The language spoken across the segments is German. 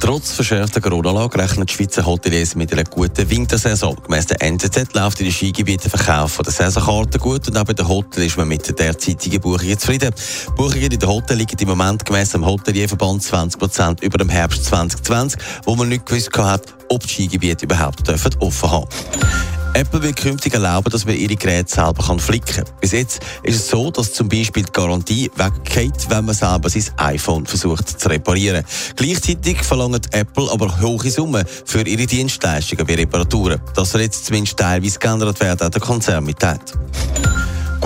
Trotz verschärfter Corona-Lage rechnen die Schweizer Hoteliers mit einer guten Wintersaison. Gemäss der NZZ läuft in den Skigebieten der Verkauf der Saisonkarten gut und auch bei den Hotels ist man mit den derzeitigen Buchungen zufrieden. Buchungen in den Hotels liegen im Moment gemäss dem Hotelierverband 20% über dem Herbst 2020, wo man nicht gewusst hat, ob die Skigebiete überhaupt offen haben dürfen. Apple wird künftig erlauben, dass man ihre Geräte selber kann flicken kann. Bis jetzt ist es so, dass zum Beispiel die Garantie weggeht, wenn man selber sein iPhone versucht zu reparieren. Gleichzeitig verlangt Apple aber hohe Summen für ihre Dienstleistungen wie Reparaturen. Das soll jetzt zumindest teilweise geändert werden, hat der Konzern mitteilt.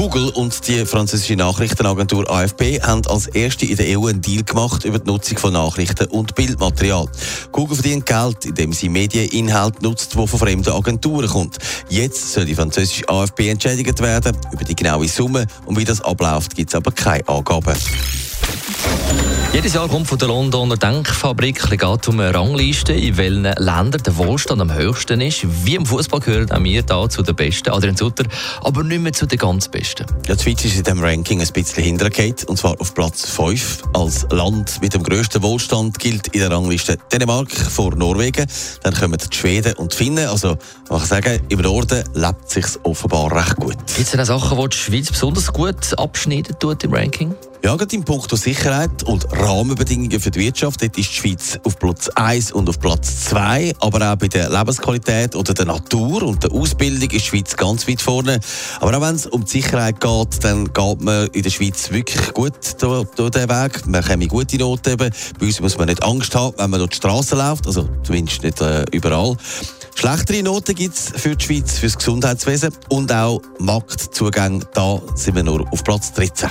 Google und die französische Nachrichtenagentur AFP haben als erste in der EU einen Deal gemacht über die Nutzung von Nachrichten und Bildmaterial. Google verdient Geld, indem sie Medieninhalt nutzt, die von fremden Agenturen kommt. Jetzt soll die französische AFP entschädigt werden. Über die genaue Summe und wie das abläuft, gibt es aber keine Angaben. Jedes Jahr kommt von der Londoner Denkfabrik geht um eine Rangliste, in welchen Ländern der Wohlstand am höchsten ist. Wie im Fußball gehören auch wir da zu den Besten, Adrian Sutter, aber nicht mehr zu den ganz Besten. Ja, die Schweiz ist in diesem Ranking ein bisschen hintergeht, und zwar auf Platz 5. Als Land mit dem grössten Wohlstand gilt in der Rangliste Dänemark vor Norwegen. Dann kommen die Schweden und die Finnen. Also, man kann sagen, im Norden lebt es sich offenbar recht gut. Gibt es denn Sachen, die die Schweiz besonders gut abschneiden tut im Ranking? Ja, gerade im Punkt Sicherheit und Rahmenbedingungen für die Wirtschaft, dort ist die Schweiz auf Platz 1 und auf Platz 2. Aber auch bei der Lebensqualität oder der Natur und der Ausbildung ist die Schweiz ganz weit vorne. Aber auch wenn es um die Sicherheit geht, dann geht man in der Schweiz wirklich gut durch, den Weg. Man kann gute Noten eben. Bei uns muss man nicht Angst haben, wenn man durch die Straße läuft. Also zumindest nicht äh, überall. Schlechtere Noten gibt es für die Schweiz, für das Gesundheitswesen und auch Marktzugänge. Da sind wir nur auf Platz 13.